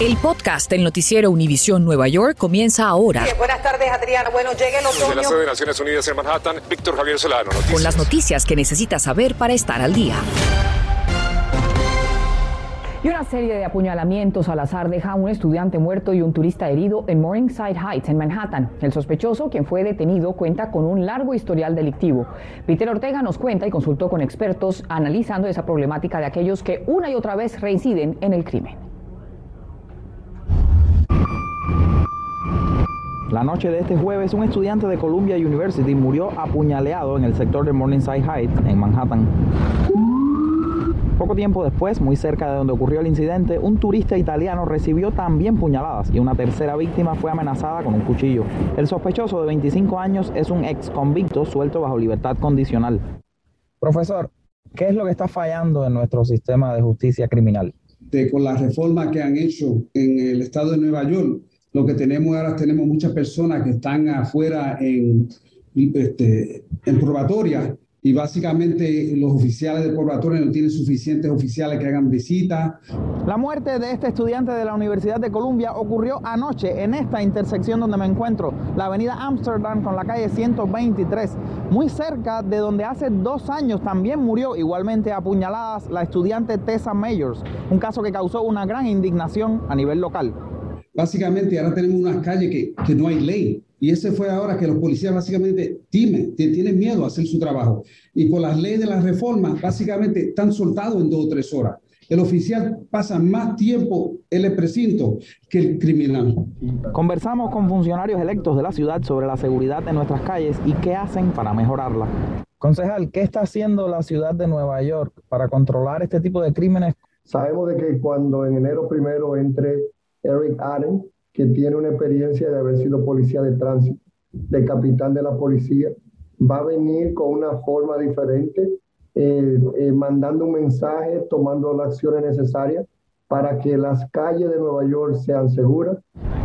El podcast del noticiero Univisión Nueva York comienza ahora. buenas tardes, Adriana. Bueno, llega el otoño. Desde la sede de Naciones Unidas en Manhattan, Víctor Javier Solano. Noticias. Con las noticias que necesitas saber para estar al día. Y una serie de apuñalamientos al azar deja a un estudiante muerto y un turista herido en Morningside Heights, en Manhattan. El sospechoso, quien fue detenido, cuenta con un largo historial delictivo. Peter Ortega nos cuenta y consultó con expertos analizando esa problemática de aquellos que una y otra vez reinciden en el crimen. La noche de este jueves, un estudiante de Columbia University murió apuñaleado en el sector de Morningside Heights, en Manhattan. Poco tiempo después, muy cerca de donde ocurrió el incidente, un turista italiano recibió también puñaladas y una tercera víctima fue amenazada con un cuchillo. El sospechoso de 25 años es un ex convicto suelto bajo libertad condicional. Profesor, ¿qué es lo que está fallando en nuestro sistema de justicia criminal? con la reforma que han hecho en el estado de Nueva York, lo que tenemos ahora tenemos muchas personas que están afuera en, este, probatoria y básicamente los oficiales de probatoria no tienen suficientes oficiales que hagan visitas. La muerte de este estudiante de la Universidad de Columbia ocurrió anoche en esta intersección donde me encuentro, la avenida Amsterdam con la calle 123, muy cerca de donde hace dos años también murió igualmente apuñaladas la estudiante Tessa Mayors, un caso que causó una gran indignación a nivel local. Básicamente ahora tenemos unas calles que, que no hay ley y ese fue ahora que los policías básicamente timen, tienen miedo a hacer su trabajo. Y con las leyes de la reforma, básicamente están soltados en dos o tres horas. El oficial pasa más tiempo en el precinto que el criminal. Conversamos con funcionarios electos de la ciudad sobre la seguridad de nuestras calles y qué hacen para mejorarla. Concejal, ¿qué está haciendo la ciudad de Nueva York para controlar este tipo de crímenes? Sabemos de que cuando en enero primero entre Eric Allen, que tiene una experiencia de haber sido policía de tránsito, de capitán de la policía, va a venir con una forma diferente, eh, eh, mandando un mensaje, tomando las acciones necesarias para que las calles de Nueva York sean seguras.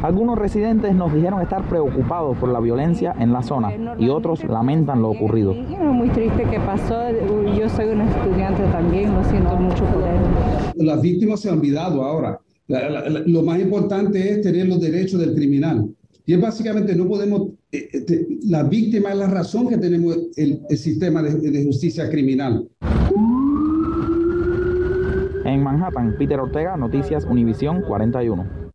Algunos residentes nos dijeron estar preocupados por la violencia en la zona y otros lamentan lo ocurrido. Es muy triste que pasó. Yo soy una estudiante también, lo siento mucho por él. Las víctimas se han olvidado ahora lo más importante es tener los derechos del criminal. Y es básicamente no podemos, eh, eh, la víctima es la razón que tenemos el, sistema de, justicia criminal. En Manhattan, Peter Ortega, Noticias Univisión 41.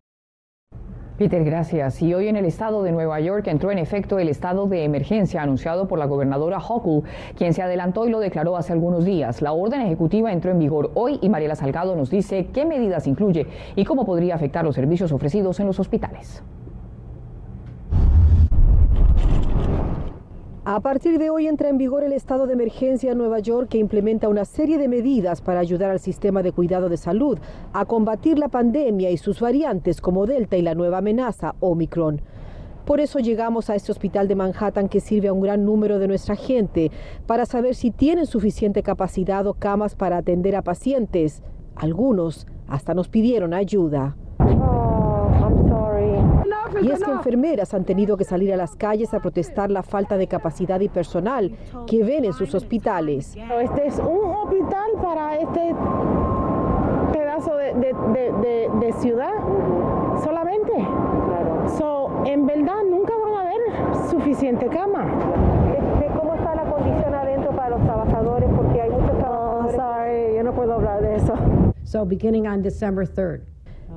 Peter, gracias. Y hoy en el estado de Nueva York entró en efecto el estado de emergencia anunciado por la gobernadora Hochul, quien se adelantó y lo declaró hace algunos días. La orden ejecutiva entró en vigor hoy y Mariela Salgado nos dice qué medidas incluye y cómo podría afectar los servicios ofrecidos en los hospitales. A partir de hoy entra en vigor el estado de emergencia en Nueva York que implementa una serie de medidas para ayudar al sistema de cuidado de salud a combatir la pandemia y sus variantes como Delta y la nueva amenaza Omicron. Por eso llegamos a este hospital de Manhattan que sirve a un gran número de nuestra gente para saber si tienen suficiente capacidad o camas para atender a pacientes. Algunos hasta nos pidieron ayuda. Y es que enfermeras han tenido que salir a las calles a protestar la falta de capacidad y personal que ven en sus hospitales. Este es un hospital para este pedazo de, ciudad solamente. So, en verdad nunca van a haber suficiente cama. ¿Cómo está la condición adentro para los trabajadores? Porque hay muchos trabajadores. Oh, sorry, yo no puedo hablar de eso. So beginning on December 3rd.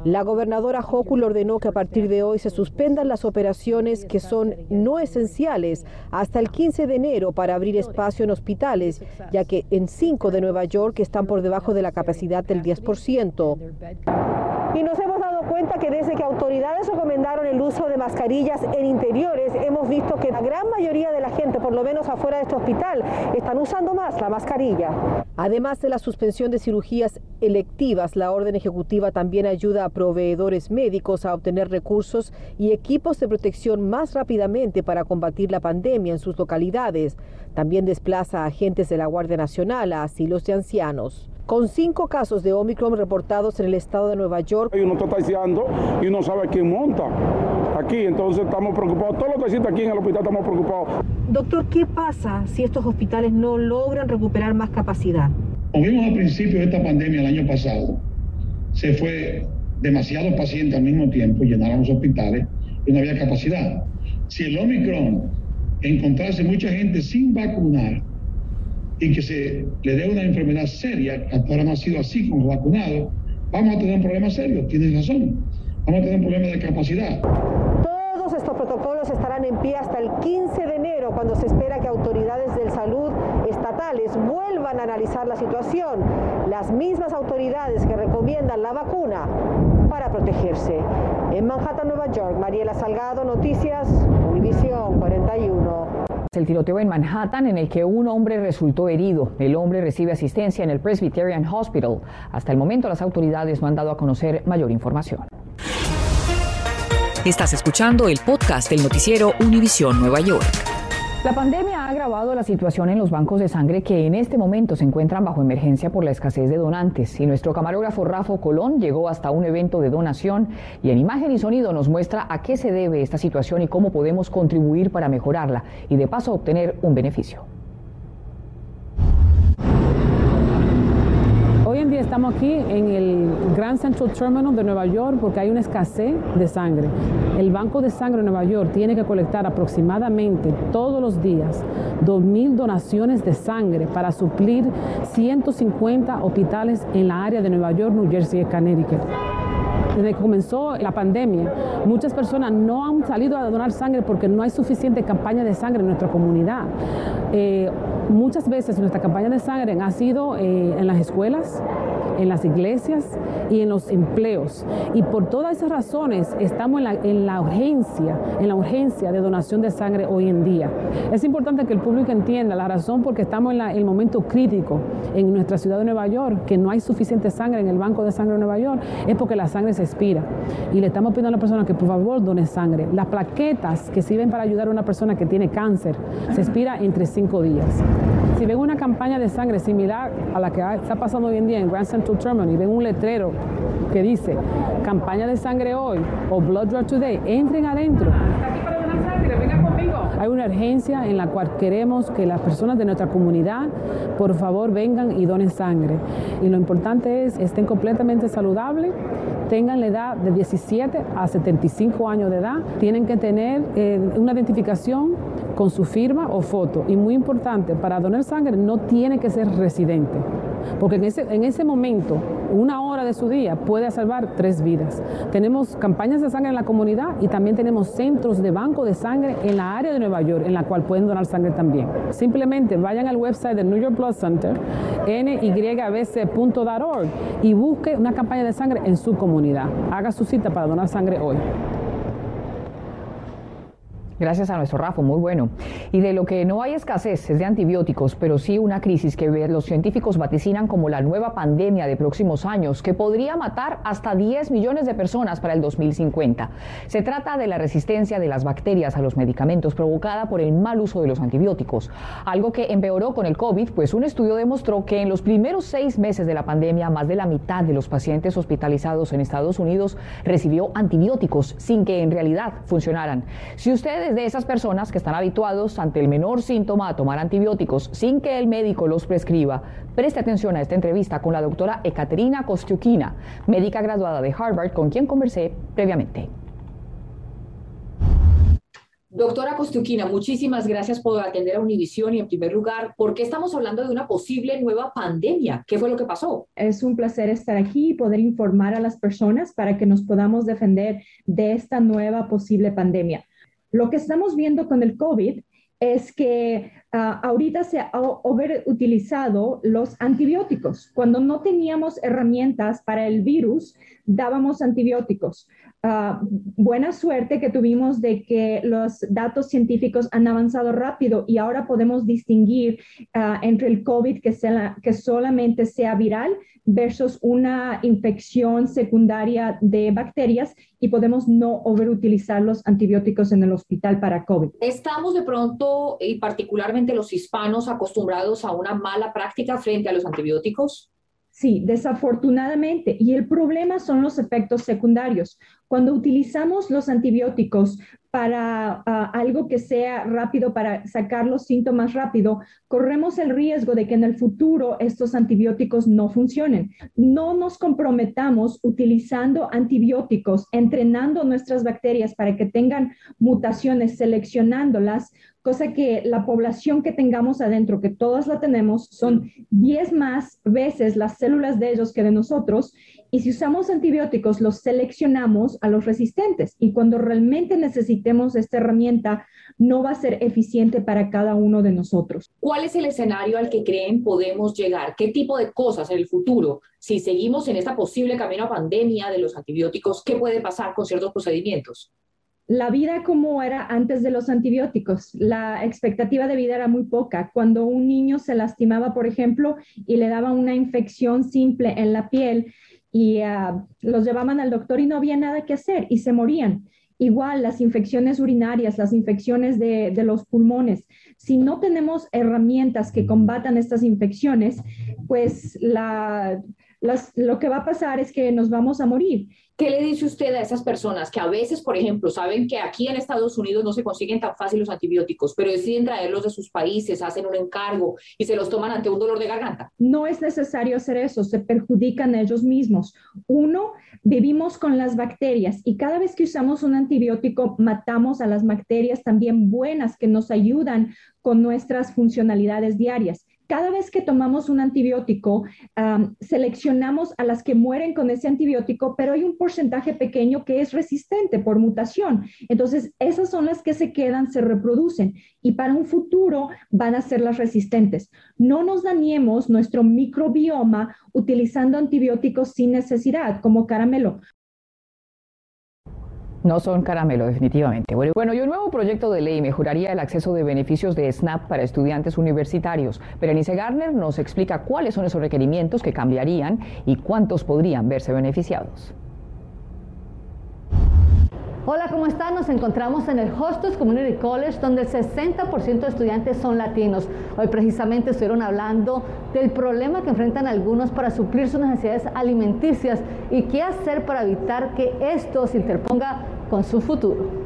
La gobernadora Hochul ordenó que a partir de hoy se suspendan las operaciones que son no esenciales hasta el 15 de enero para abrir espacio en hospitales, ya que en cinco de Nueva York están por debajo de la capacidad del 10%. Y nos hemos dado cuenta que que autoridades recomendaron el uso de mascarillas en interiores, hemos visto que la gran mayoría de la gente, por lo menos afuera de este hospital, están usando más la mascarilla. Además de la suspensión de cirugías electivas, la orden ejecutiva también ayuda a proveedores médicos a obtener recursos y equipos de protección más rápidamente para combatir la pandemia en sus localidades. También desplaza a agentes de la Guardia Nacional a asilos de ancianos. Con cinco casos de Omicron reportados en el estado de Nueva York. Y uno está taxiando y no sabe quién monta aquí, entonces estamos preocupados. Todos los taxistas aquí en el hospital estamos preocupados. Doctor, ¿qué pasa si estos hospitales no logran recuperar más capacidad? Como vimos al principio de esta pandemia el año pasado, se fue demasiados pacientes al mismo tiempo, llenaran los hospitales y no había capacidad. Si el Omicron encontrase mucha gente sin vacunar y que se le dé una enfermedad seria, que ahora no ha sido así con los vacunados, vamos a tener un problema serio, tienes razón. Vamos a tener un problema de capacidad. Todos estos protocolos estarán en pie hasta el 15 de enero, cuando se espera que autoridades de salud estatales vuelvan a analizar la situación. Las mismas autoridades que recomiendan la vacuna para protegerse. En Manhattan, Nueva York, Mariela Salgado, Noticias, Univisión 41. El tiroteo en Manhattan en el que un hombre resultó herido. El hombre recibe asistencia en el Presbyterian Hospital. Hasta el momento las autoridades no han dado a conocer mayor información. Estás escuchando el podcast del noticiero Univisión Nueva York. La pandemia ha agravado la situación en los bancos de sangre que en este momento se encuentran bajo emergencia por la escasez de donantes. Y nuestro camarógrafo Rafa Colón llegó hasta un evento de donación y en imagen y sonido nos muestra a qué se debe esta situación y cómo podemos contribuir para mejorarla y de paso obtener un beneficio. Hoy en día estamos aquí en el Grand Central Terminal de Nueva York porque hay una escasez de sangre. El Banco de Sangre de Nueva York tiene que colectar aproximadamente todos los días 2.000 donaciones de sangre para suplir 150 hospitales en la área de Nueva York, New Jersey y Connecticut desde que comenzó la pandemia, muchas personas no han salido a donar sangre porque no hay suficiente campaña de sangre en nuestra comunidad. Eh, muchas veces nuestra campaña de sangre ha sido eh, en las escuelas, en las iglesias y en los empleos. Y por todas esas razones estamos en la, en la urgencia, en la urgencia de donación de sangre hoy en día. Es importante que el público entienda la razón porque estamos en, el momento crítico en nuestra ciudad de Nueva York, que no hay suficiente sangre en el Banco de Sangre de Nueva York, es porque la sangre se expira. Y le estamos pidiendo a la persona que por favor done sangre. Las plaquetas que sirven para ayudar a una persona que tiene cáncer se expira entre cinco días. Si ven una campaña de sangre similar a la que está pasando hoy en día en Grand Central Terminal y ven un letrero que dice campaña de sangre hoy o Blood Draw Today, entren adentro. Hay una urgencia en la cual queremos que las personas de nuestra comunidad, por favor, vengan y donen sangre. Y lo importante es estén completamente saludables, tengan la edad de 17 a 75 años de edad, tienen que tener eh, una identificación con su firma o foto. Y muy importante, para donar sangre no tiene que ser residente, porque en ese, en ese momento, una hora de su día puede salvar tres vidas. Tenemos campañas de sangre en la comunidad y también tenemos centros de banco de sangre en la área de Nueva York, en la cual pueden donar sangre también. Simplemente vayan al website del New York Blood Center, nybc.org, y busque una campaña de sangre en su comunidad. Haga su cita para donar sangre hoy. Gracias a nuestro Rafa, muy bueno. Y de lo que no hay escasez es de antibióticos, pero sí una crisis que los científicos vaticinan como la nueva pandemia de próximos años, que podría matar hasta 10 millones de personas para el 2050. Se trata de la resistencia de las bacterias a los medicamentos provocada por el mal uso de los antibióticos, algo que empeoró con el COVID, pues un estudio demostró que en los primeros seis meses de la pandemia, más de la mitad de los pacientes hospitalizados en Estados Unidos recibió antibióticos sin que en realidad funcionaran. Si ustedes de esas personas que están habituados ante el menor síntoma a tomar antibióticos sin que el médico los prescriba. Preste atención a esta entrevista con la doctora Ekaterina Kostiukina, médica graduada de Harvard, con quien conversé previamente. Doctora Kostiukina, muchísimas gracias por atender a Univisión y en primer lugar, ¿por qué estamos hablando de una posible nueva pandemia? ¿Qué fue lo que pasó? Es un placer estar aquí y poder informar a las personas para que nos podamos defender de esta nueva posible pandemia. Lo que estamos viendo con el COVID es que ah, ahorita se ha overutilizado los antibióticos. Cuando no teníamos herramientas para el virus, dábamos antibióticos. Ah, buena suerte que tuvimos de que los datos científicos han avanzado rápido y ahora podemos distinguir ah, entre el COVID que, sea, que solamente sea viral versus una infección secundaria de bacterias y podemos no overutilizar los antibióticos en el hospital para COVID. Estamos de pronto, y particularmente los hispanos, acostumbrados a una mala práctica frente a los antibióticos. Sí, desafortunadamente. Y el problema son los efectos secundarios. Cuando utilizamos los antibióticos para ah, algo que sea rápido, para sacar los síntomas rápido, corremos el riesgo de que en el futuro estos antibióticos no funcionen. No nos comprometamos utilizando antibióticos, entrenando nuestras bacterias para que tengan mutaciones, seleccionándolas cosa que la población que tengamos adentro, que todas la tenemos, son 10 más veces las células de ellos que de nosotros, y si usamos antibióticos, los seleccionamos a los resistentes, y cuando realmente necesitemos esta herramienta, no va a ser eficiente para cada uno de nosotros. ¿Cuál es el escenario al que creen podemos llegar? ¿Qué tipo de cosas en el futuro, si seguimos en esta posible camino a pandemia de los antibióticos, qué puede pasar con ciertos procedimientos? la vida como era antes de los antibióticos. La expectativa de vida era muy poca. Cuando un niño se lastimaba, por ejemplo, y le daba una infección simple en la piel y ah, los llevaban al doctor y no había nada que hacer y se morían. Igual las infecciones urinarias, las infecciones de, los pulmones. Si no tenemos herramientas que combatan estas infecciones, pues lo que va a pasar es que nos vamos a morir. ¿Qué le dice usted a esas personas que a veces, por ejemplo, saben que aquí en Estados Unidos no se consiguen tan fácil los antibióticos, pero deciden traerlos de sus países, hacen un encargo y se los toman ante un dolor de garganta? No es necesario hacer eso, se perjudican ellos mismos. Uno, vivimos con las bacterias y cada vez que usamos un antibiótico matamos a las bacterias también buenas que nos ayudan con nuestras funcionalidades diarias cada vez que tomamos un antibiótico, seleccionamos a las que mueren con ese antibiótico, pero hay un porcentaje pequeño que es resistente por mutación. Entonces, esas son las que se quedan, se reproducen y para un futuro van a ser las resistentes. No nos dañemos nuestro microbioma utilizando antibióticos sin necesidad, como caramelo. No son caramelo, definitivamente. Bueno, y un nuevo proyecto de ley mejoraría el acceso de beneficios de SNAP para estudiantes universitarios. Berenice Garner nos explica cuáles son esos requerimientos que cambiarían y cuántos podrían verse beneficiados. Hola, ¿cómo están? Nos encontramos en el Hostos Community College, donde el 60% de estudiantes son latinos. Hoy precisamente estuvieron hablando del problema que enfrentan algunos para suplir sus necesidades alimenticias y qué hacer para evitar que esto se interponga con su futuro.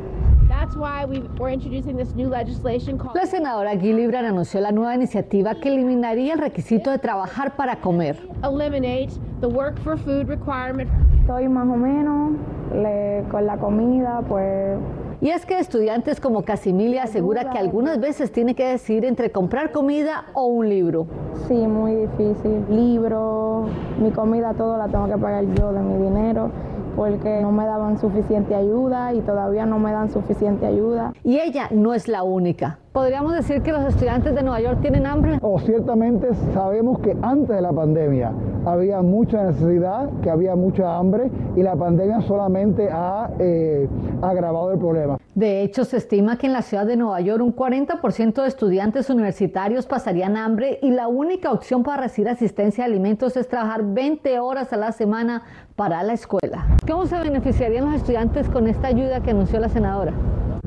La senadora Gillibrand anunció la nueva iniciativa que eliminaría el requisito de trabajar para comer. Estoy más o menos con la comida, pues y es que estudiantes como Casimilia asegura que algunas veces tiene que decidir entre comprar comida o un libro. Sí, muy difícil. Libro, mi comida, todo la tengo que pagar yo de mi dinero porque no me daban suficiente ayuda y todavía no me dan suficiente ayuda. Y ella no es la única. ¿Podríamos decir que los estudiantes de Nueva York tienen hambre? O ciertamente sabemos que antes de la pandemia había mucha necesidad, que había mucha hambre y la pandemia solamente ha eh, agravado el problema. De hecho, se estima que en la ciudad de Nueva York un 40% de estudiantes universitarios pasarían hambre y la única opción para recibir asistencia de alimentos es trabajar 20 horas a la semana para la escuela. ¿Cómo se beneficiarían los estudiantes con esta ayuda que anunció la senadora?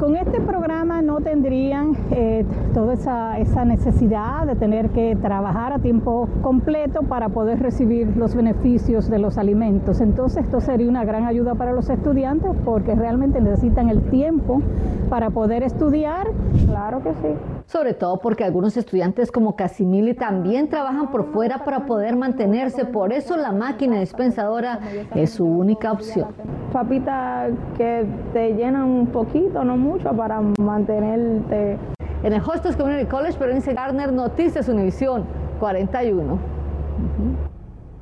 Con este programa no tendrían eh, toda esa, esa, necesidad de tener que trabajar a tiempo completo para poder recibir los beneficios de los alimentos. Entonces esto sería una gran ayuda para los estudiantes porque realmente necesitan el tiempo para poder estudiar. Claro que sí. Sobre todo porque algunos estudiantes como Casimili también trabajan por fuera para poder mantenerse. Por eso la máquina dispensadora es su única opción. Papita que te llenan un poquito, no mucho, para mantenerte. En el Hostos Community College, Berenice Garner, Noticias Univisión 41.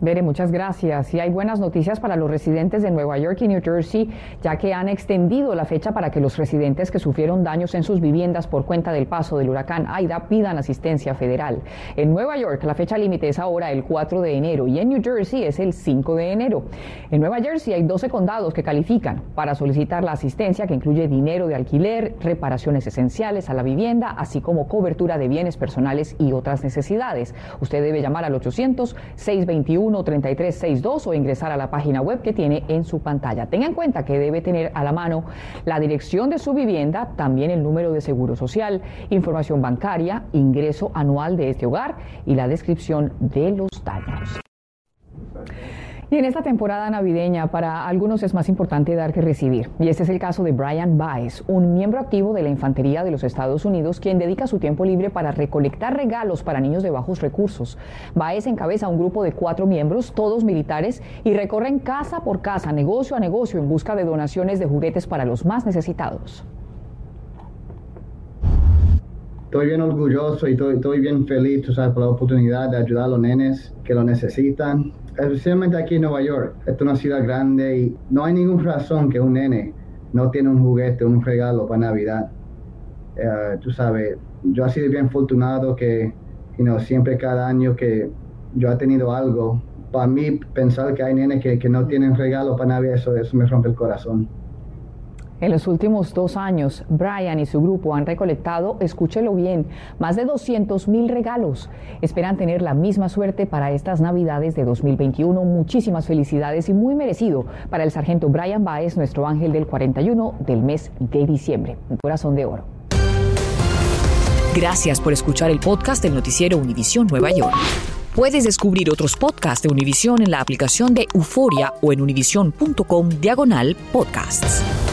Bere, muchas gracias. Y hay buenas noticias para los residentes de Nueva York y New Jersey, ya que han extendido la fecha para que los residentes que sufrieron daños en sus viviendas por cuenta del paso del huracán Aida pidan asistencia federal. En Nueva York la fecha límite es ahora el 4 de enero y en New Jersey es el 5 de enero. En Nueva Jersey hay 12 condados que califican para solicitar la asistencia que incluye dinero de alquiler, reparaciones esenciales a la vivienda, así como cobertura de bienes personales y otras necesidades. Usted debe llamar al 800 621 3362 o ingresar a la página web que tiene en su pantalla. Tenga en cuenta que debe tener a la mano la dirección de su vivienda, también el número de seguro social, información bancaria, ingreso anual de este hogar y la descripción de los daños. Y en esta temporada navideña, para algunos es más importante dar que recibir. Y este es el caso de Brian Baez, un miembro activo de la Infantería de los Estados Unidos, quien dedica su tiempo libre para recolectar regalos para niños de bajos recursos. Baez encabeza un grupo de cuatro miembros, todos militares, y recorren casa por casa, negocio a negocio, en busca de donaciones de juguetes para los más necesitados. Estoy bien orgulloso y estoy, bien feliz, tú sabes, por la oportunidad de ayudar a los nenes que lo necesitan especialmente aquí en Nueva York. Esta es una ciudad grande y no hay ninguna razón que un nene no tiene un juguete, un regalo para Navidad. Eh, tú sabes, yo he sido bien afortunado que you siempre cada año que yo he tenido algo, para mí pensar que hay nenes que, que no tienen regalo para Navidad, eso, eso me rompe el corazón. En los últimos dos años, Brian y su grupo han recolectado, escúchelo bien, más de 200 mil regalos. Esperan tener la misma suerte para estas Navidades de 2021. Muchísimas felicidades y muy merecido para el sargento Brian Baez, nuestro ángel del 41 del mes de diciembre. Un corazón de oro. Gracias por escuchar el podcast del noticiero Univisión Nueva York. Puedes descubrir otros podcasts de Univisión en la aplicación de Euforia o en univision.com diagonal podcasts.